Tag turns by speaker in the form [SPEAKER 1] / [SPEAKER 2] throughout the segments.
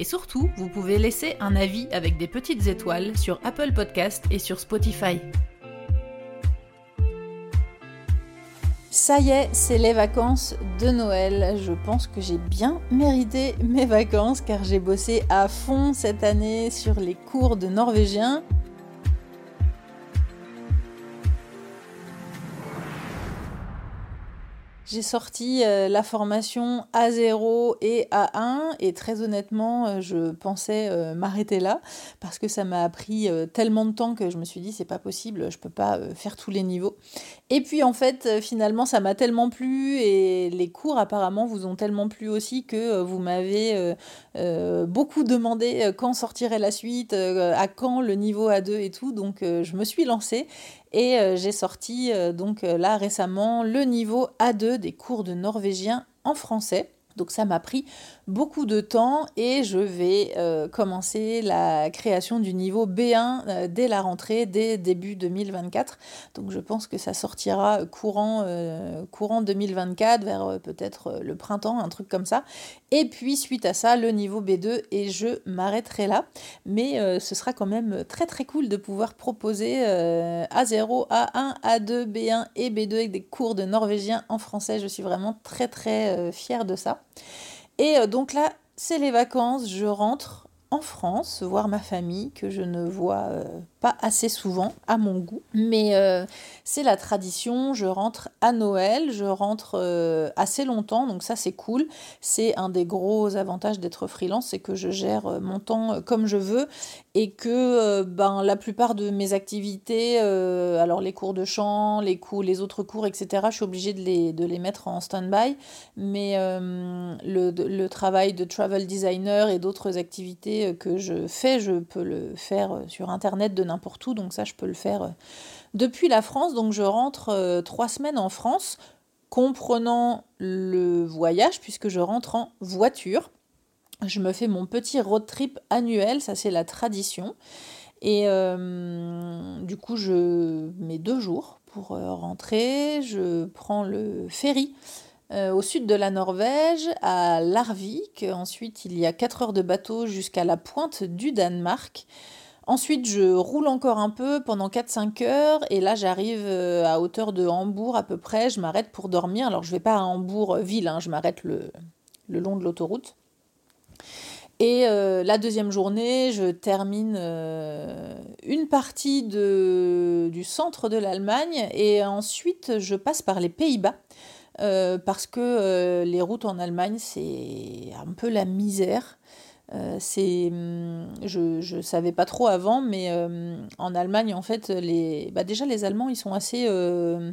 [SPEAKER 1] Et surtout, vous pouvez laisser un avis avec des petites étoiles sur Apple Podcast et sur Spotify.
[SPEAKER 2] Ça y est, c'est les vacances de Noël. Je pense que j'ai bien mérité mes vacances car j'ai bossé à fond cette année sur les cours de norvégien. J'ai sorti euh, la formation A0 et A1 et très honnêtement, euh, je pensais euh, m'arrêter là parce que ça m'a pris tellement de temps que je me suis dit c'est pas possible, je peux pas faire tous les niveaux. Et puis en fait, finalement, ça m'a tellement plu et les cours apparemment vous ont tellement plu aussi que vous m'avez beaucoup demandé quand sortirait la suite, à quand le niveau A2 et tout. Donc je me suis lancée et euh, j'ai sorti euh, donc euh, là récemment le niveau A2 des cours de norvégien en français. Donc ça m'a pris beaucoup de temps et je vais euh, commencer la création du niveau B1 euh, dès la rentrée, dès début 2024. Donc je pense que ça sortira courant, euh, courant 2024, vers peut-être le printemps, un truc comme ça. Et puis suite à ça, le niveau B2 et je m'arrêterai là. Mais ce sera quand même très très cool de pouvoir proposer A0, A1, A2, B1 et B2 avec des cours de norvégien en français. Je suis vraiment très très fière de ça. Et euh, donc là, c'est les vacances, je rentre en France voir ma famille que je ne vois euh, pas assez souvent à mon goût. Mais euh, c'est la tradition, je rentre à Noël, je rentre euh, assez longtemps, donc ça c'est cool. C'est un des gros avantages d'être freelance, c'est que je gère euh, mon temps comme je veux et que ben, la plupart de mes activités, alors les cours de chant, les, cours, les autres cours, etc., je suis obligée de les, de les mettre en stand-by. Mais le, le travail de travel designer et d'autres activités que je fais, je peux le faire sur Internet de n'importe où, donc ça je peux le faire euh, depuis la France. Donc je rentre euh, trois semaines en France, comprenant le voyage, puisque je rentre en voiture. Je me fais mon petit road trip annuel, ça c'est la tradition. Et euh, du coup, je mets deux jours pour rentrer. Je prends le ferry au sud de la Norvège, à Larvik. Ensuite, il y a 4 heures de bateau jusqu'à la pointe du Danemark. Ensuite, je roule encore un peu pendant 4-5 heures et là, j'arrive euh, à hauteur de Hambourg à peu près. Je m'arrête pour dormir. Alors, je ne vais pas à Hambourg euh, ville, hein, je m'arrête le, long de l'autoroute. Et euh, la deuxième journée, je termine une partie du centre de l'Allemagne et ensuite je passe par les Pays-Bas. parce que les routes en Allemagne, c'est un peu la misère. Euh, c'est, hum, je ne savais pas trop avant, mais euh, en Allemagne, en fait, les, bah déjà les Allemands, ils sont assez euh,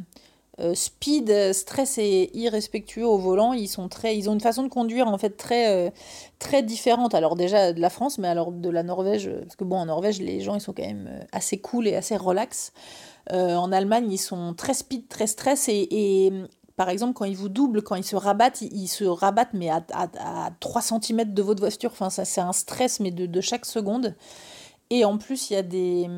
[SPEAKER 2] speed, stress et irrespectueux au volant. Ils sont très, ils ont une façon de conduire en fait très, très différente. Alors déjà de la France, mais alors de la Norvège, parce que bon, en Norvège, les gens, ils sont quand même assez cool et assez relax. en Allemagne, ils sont très speed, très stress et, et, par exemple, quand ils vous doublent, quand ils se rabattent, ils, se rabattent mais à, à, 3 cm de votre voiture. Enfin, ça, c'est un stress, mais de, de, chaque seconde. Et en plus, il y a des...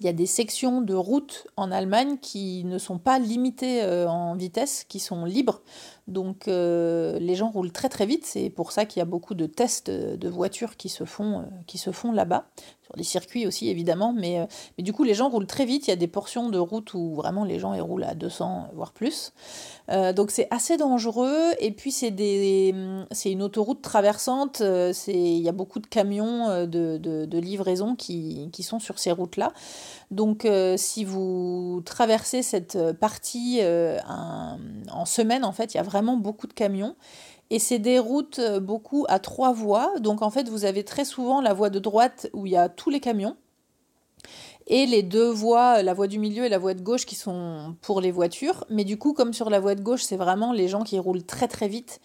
[SPEAKER 2] Il y a des sections de route en Allemagne qui ne sont pas limitées euh, en vitesse, qui sont libres. Donc euh, les gens roulent très très vite. C'est pour ça qu'il y a beaucoup de tests de voitures qui se font, euh, qui se font là-bas sur des circuits aussi évidemment, mais, euh, mais du coup les gens roulent très vite, il y a des portions de route où vraiment les gens ils roulent à 200 voire plus. Euh, donc c'est assez dangereux et puis c'est des une autoroute traversante, euh, il y a beaucoup de camions de livraison qui, qui, sont sur ces routes-là. Donc si vous traversez cette partie en semaine en fait, il y a vraiment beaucoup de camions et c'est des routes euh, beaucoup à trois voies. Donc en fait, vous avez très souvent la voie de droite où il y a tous les camions. et les deux voies, la voie du milieu et la voie de gauche qui sont pour les voitures. Mais du coup, comme sur la voie de gauche, c'est vraiment les gens qui roulent très très vite.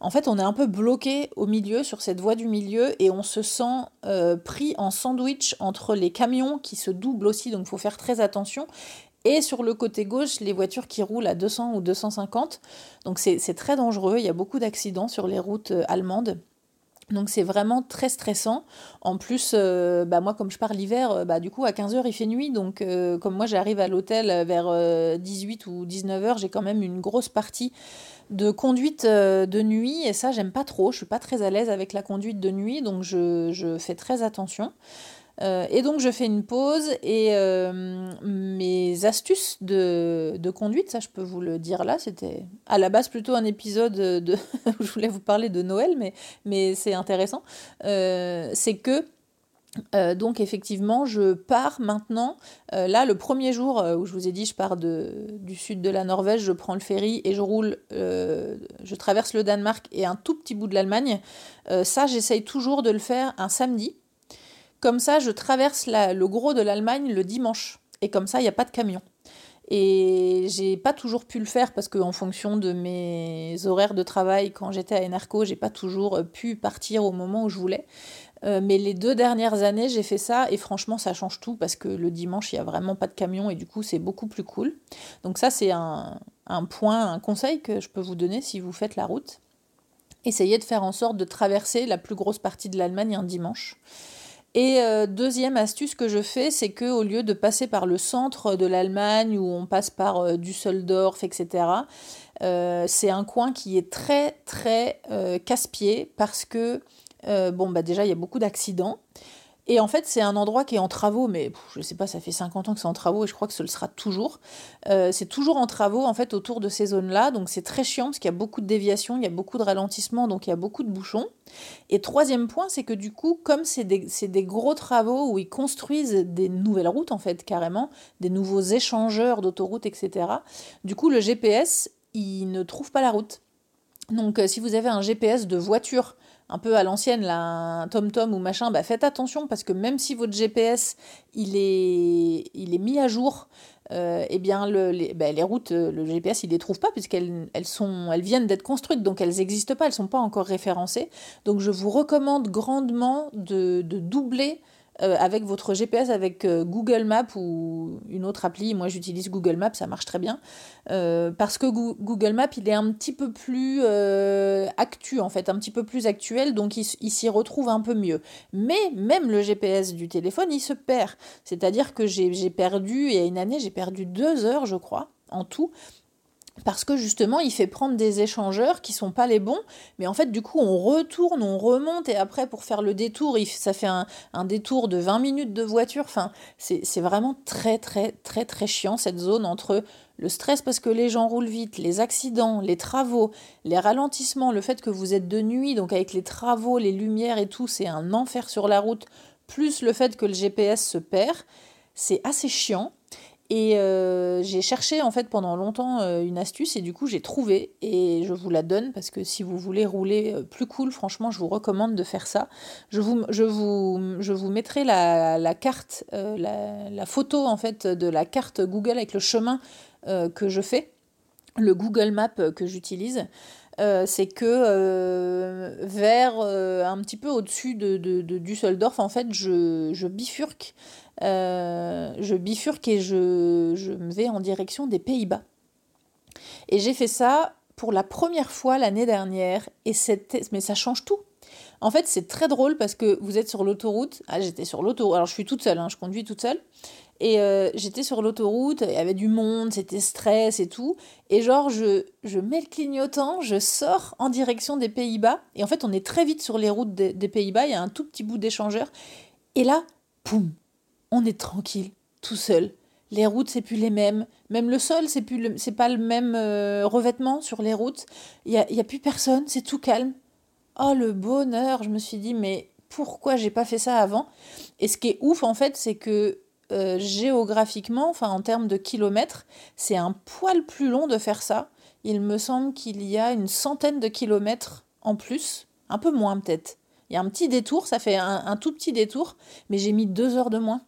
[SPEAKER 2] En fait, on est un peu bloqué au milieu, sur cette voie du milieu, et on se sent euh, pris en sandwich entre les camions qui se doublent aussi, donc il faut faire très attention, et sur le côté gauche, les voitures qui roulent à 200 ou 250. Donc c'est très dangereux, il y a beaucoup d'accidents sur les routes euh, allemandes. Donc c'est vraiment très stressant. En plus, euh, bah moi comme je pars l'hiver, euh, bah du coup à 15h il fait nuit. Donc comme moi j'arrive à l'hôtel vers 18 ou 19h, j'ai quand même une grosse partie de conduite de nuit. Et ça j'aime pas trop. Je suis pas très à l'aise avec la conduite de nuit. Donc je, je fais très attention. Euh, et donc je fais une pause et euh, mes astuces de, conduite, ça je peux vous le dire là, c'était à la base plutôt un épisode de où je voulais vous parler de Noël, mais, mais c'est intéressant. Euh, c'est que donc effectivement, je pars maintenant. là, le premier jour où je vous ai dit, je pars de, du sud de la Norvège, je prends le ferry et je roule, je traverse le Danemark et un tout petit bout de l'Allemagne. ça, j'essaye toujours de le faire un samedi comme ça, je traverse le gros de l'Allemagne le dimanche. Et comme ça, il n'y a pas de camion. Et j'ai pas toujours pu le faire parce qu'en fonction de mes horaires de travail, quand j'étais à Enerco, j'ai pas toujours pu partir au moment où je voulais. Euh, mais les deux dernières années, j'ai fait ça et franchement, ça change tout parce que le dimanche, il n'y a vraiment pas de camion et du coup, c'est beaucoup plus cool. Donc, ça, c'est un point, un conseil que je peux vous donner si vous faites la route. Essayez de faire en sorte de traverser la plus grosse partie de l'Allemagne un dimanche. Et euh, deuxième astuce que je fais, c'est que au lieu de passer par le centre de l'Allemagne où on passe par euh, Düsseldorf, etc., euh, c'est un coin qui est très très casse-pied parce que bon bah déjà il y a beaucoup d'accidents. Et en fait, c'est un endroit qui est en travaux, mais je ne sais pas, ça fait 50 ans que c'est en travaux et je crois que ce le sera toujours. Euh, c'est toujours en travaux, en fait, autour de ces zones-là. Donc, c'est très chiant parce qu'il y a beaucoup de déviations, il y a beaucoup de ralentissements, donc il y a beaucoup de bouchons. Et troisième point, c'est que du coup, comme c'est des, gros travaux où ils construisent des nouvelles routes, en fait, carrément, des nouveaux échangeurs d'autoroutes, etc., du coup, le GPS, il ne trouve pas la route. Donc, euh, si vous avez un GPS de voiture, un peu à l'ancienne, là, un tom-tom ou machin, bah faites attention parce que même si votre GPS il est, mis à jour, euh, eh bien le, les, bah, routes, euh, le GPS il les trouve pas puisqu'elles elles viennent d'être construites donc elles n'existent pas, elles sont pas encore référencées. Donc je vous recommande grandement de, de doubler euh, avec votre GPS, avec euh, Google Maps ou une autre appli. Moi, j'utilise Google Maps, ça marche très bien. Euh, parce que Google Maps, il est un petit peu plus actu, en fait, un petit peu plus actuel, donc il, il s'y retrouve un peu mieux. Mais même le GPS du téléphone, il se perd. C'est-à-dire que j'ai perdu, il y a une année, j'ai perdu deux heures, je crois, en tout, parce que justement il fait prendre des échangeurs qui sont pas les bons mais en fait du coup on retourne on remonte et après pour faire le détour ça fait un, détour de 20 minutes de voiture enfin c'est vraiment très très très très chiant cette zone entre le stress parce que les gens roulent vite, les accidents, les travaux, les ralentissements, le fait que vous êtes de nuit, donc avec les travaux, les lumières et tout, c'est un enfer sur la route, plus le fait que le GPS se perd, c'est assez chiant. Et euh, j'ai cherché en fait pendant longtemps euh, une astuce et du coup j'ai trouvé et je vous la donne parce que si vous voulez rouler euh, plus cool, franchement je vous recommande de faire ça. Je vous, je vous, je vous mettrai la, la carte, la, photo en fait de la carte Google avec le chemin que je fais, le Google Map que j'utilise. c'est que vers un petit peu au-dessus de, de, de, Düsseldorf, en fait, je, je bifurque euh, je bifurque et je, me vais en direction des Pays-Bas. Et j'ai fait ça pour la première fois l'année dernière, et mais ça change tout. En fait, c'est très drôle parce que vous êtes sur l'autoroute. Ah, j'étais sur l'autoroute. Alors, je suis toute seule, hein, je conduis toute seule. Et euh, j'étais sur l'autoroute, il y avait du monde, c'était stress et tout. Et genre, je, mets le clignotant, je sors en direction des Pays-Bas. Et en fait, on est très vite sur les routes des Pays-Bas, il y a un tout petit bout d'échangeur. Et là, poum, on est tranquille, tout seul. Les routes, c'est plus les mêmes. Même le sol, c'est plus c'est pas le même euh, revêtement sur les routes. Il y a, y a plus personne, c'est tout calme. Oh le bonheur, je me suis dit mais pourquoi j'ai pas fait ça avant? Et ce qui est ouf en fait, c'est que euh, géographiquement, enfin en termes de kilomètres, c'est un poil plus long de faire ça. Il me semble qu'il y a une centaine de kilomètres en plus, un peu moins peut-être. Il y a un petit détour, ça fait un tout petit détour, mais j'ai mis deux heures de moins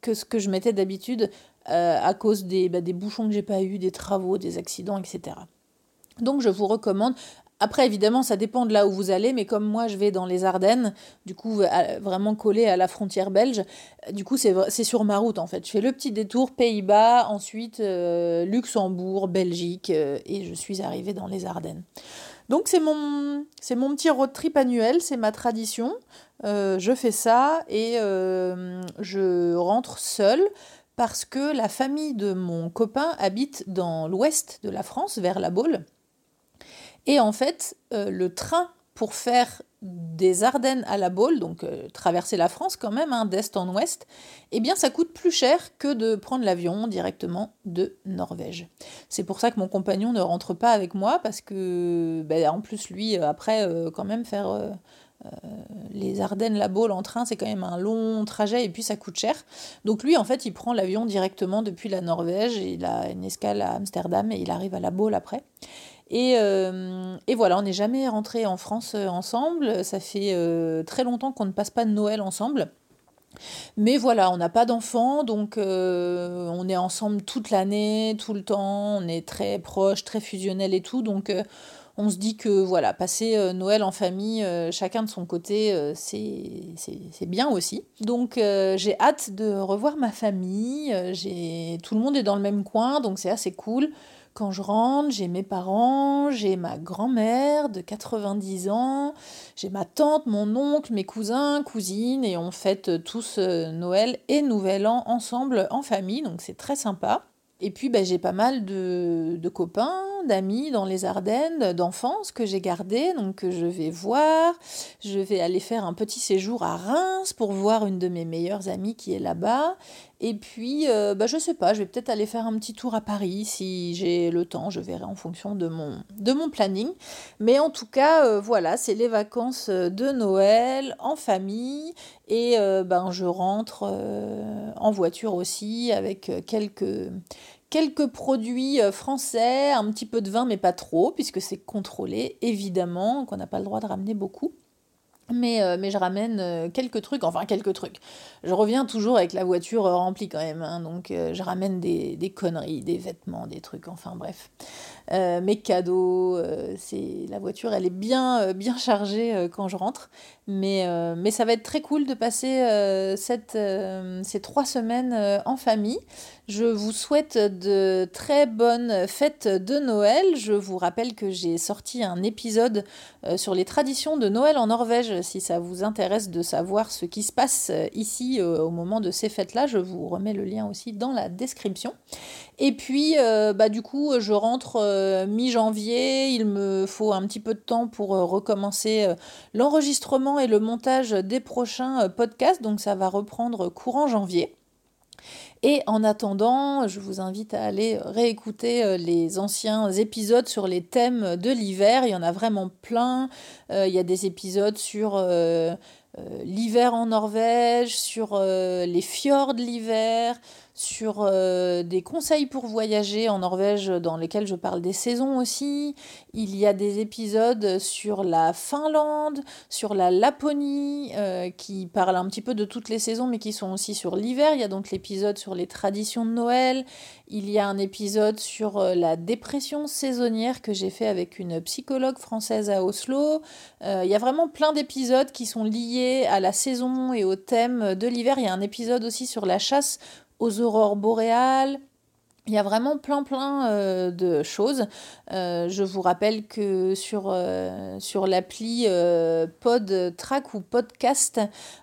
[SPEAKER 2] que ce que je mettais d'habitude à cause des, bah, des bouchons que j'ai pas eu, des travaux, des accidents, etc. Donc je vous recommande après, évidemment, ça dépend de là où vous allez, mais comme moi, je vais dans les Ardennes, du coup, vraiment collé à la frontière belge, du coup, c'est sur ma route, en fait. Je fais le petit détour Pays-Bas, ensuite euh, Luxembourg, Belgique, euh, et je suis arrivée dans les Ardennes. Donc, c'est mon, petit road trip annuel, c'est ma tradition. Euh, je fais ça et je rentre seule parce que la famille de mon copain habite dans l'ouest de la France, vers la Baule. Et en fait, euh, le train pour faire des Ardennes à la Baule, donc euh, traverser la France quand même, hein, d'est en ouest, eh bien ça coûte plus cher que de prendre l'avion directement de Norvège. C'est pour ça que mon compagnon ne rentre pas avec moi, parce que ben, en plus lui, euh, après, quand même faire... les Ardennes, la Baule en train, c'est quand même un long trajet et puis ça coûte cher. Donc lui, en fait, il prend l'avion directement depuis la Norvège, il a une escale à Amsterdam et il arrive à la Baule après. Euh, et, voilà, on n'est jamais rentré en France euh, ensemble. Ça fait euh, très longtemps qu'on ne passe pas de Noël ensemble. Mais voilà, on n'a pas d'enfants, donc on est ensemble toute l'année, tout le temps, on est très proches, très fusionnels et tout, donc on se dit que voilà, passer Noël en famille, chacun de son côté, c'est bien aussi. Donc j'ai hâte de revoir ma famille, tout le monde est dans le même coin, donc c'est assez cool. Quand je rentre, j'ai mes parents, j'ai ma grand-mère de 90 ans, j'ai ma tante, mon oncle, mes cousins, cousines, et on fête tous euh, Noël et Nouvel An ensemble en famille, donc c'est très sympa. Et puis bah, j'ai pas mal de, de copains, d'amis dans les Ardennes, d'enfance que j'ai gardés, donc que je vais voir. Je vais aller faire un petit séjour à Reims pour voir une de mes meilleures amies qui est là-bas. Et puis, euh, bah, je sais pas, je vais peut-être aller faire un petit tour à Paris si j'ai le temps, je verrai en fonction de mon, de mon planning. Mais en tout cas, euh, voilà, c'est les vacances de Noël en famille et euh, ben, je rentre en voiture aussi avec quelques, quelques produits français, un petit peu de vin mais pas trop puisque c'est contrôlé évidemment, qu'on n'a pas le droit de ramener beaucoup. Mais, euh, mais je ramène euh, quelques trucs, enfin quelques trucs. Je reviens toujours avec la voiture remplie quand même, hein, donc euh, je ramène des, des, conneries, des vêtements, des trucs, enfin bref. Mes cadeaux, c'est la voiture, elle est bien, bien chargée quand je rentre. Mais, mais ça va être très cool de passer cette, ces trois semaines en famille. Je vous souhaite de très bonnes fêtes de Noël. Je vous rappelle que j'ai sorti un épisode sur les traditions de Noël en Norvège si ça vous intéresse de savoir ce qui se passe euh, ici euh, au moment de ces fêtes-là, je vous remets le lien aussi dans la description. Et puis, euh, bah, du coup, je rentre mi-janvier. Il me faut un petit peu de temps pour recommencer l'enregistrement et le montage des prochains podcasts. Donc, ça va reprendre courant janvier. Et en attendant, je vous invite à aller réécouter euh, les anciens épisodes sur les thèmes de l'hiver. Il y en a vraiment plein. Euh, il y a des épisodes sur euh, l'hiver en Norvège, sur les fjords l'hiver, sur euh, des conseils pour voyager en Norvège dans lesquels je parle des saisons aussi. Il y a des épisodes sur la Finlande, sur la Laponie, euh, qui parlent un petit peu de toutes les saisons, mais qui sont aussi sur l'hiver. Il y a donc l'épisode sur les traditions de Noël. Il y a un épisode sur euh, la dépression saisonnière que j'ai fait avec une psychologue française à Oslo. il y a vraiment plein d'épisodes qui sont liés à la saison et au thème de l'hiver. Il y a un épisode aussi sur la chasse aux aurores boréales. Il y a vraiment plein plein euh, de choses. Euh, je vous rappelle que sur, euh, sur l'appli Pod Track ou Podcast,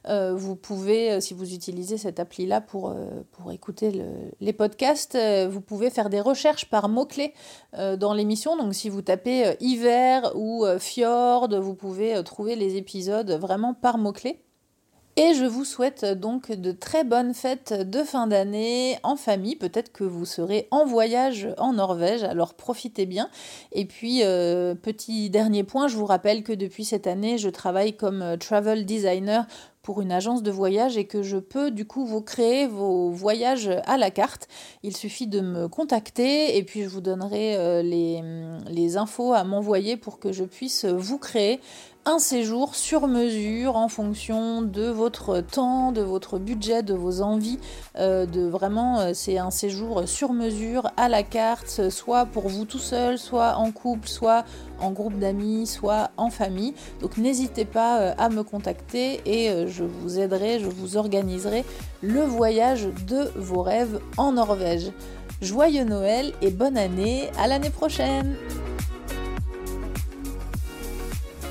[SPEAKER 2] vous pouvez, si vous utilisez cette appli-là pour, pour écouter les podcasts, vous pouvez faire des recherches par mots-clés dans l'émission. Donc si vous tapez hiver ou fjord, vous pouvez trouver les épisodes vraiment par mots-clés. Et je vous souhaite donc de très bonnes fêtes de fin d'année en famille. Peut-être que vous serez en voyage en Norvège, alors profitez bien. Et puis, euh, petit dernier point, je vous rappelle que depuis cette année, je travaille comme euh, travel designer pour une agence de voyage et que je peux du coup vous créer vos voyages à la carte. Il suffit de me contacter et puis je vous donnerai euh, les, les infos à m'envoyer pour que je puisse vous créer un séjour sur mesure en fonction de votre temps, de votre budget, de vos envies. Euh, de vraiment, euh, c'est un séjour sur mesure à la carte, soit pour vous tout seul, soit en couple, soit en groupe d'amis, soit en famille. Donc n'hésitez pas euh, à me contacter et je vous aiderai, je vous organiserai le voyage de vos rêves en Norvège. Joyeux Noël et bonne année, à l'année prochaine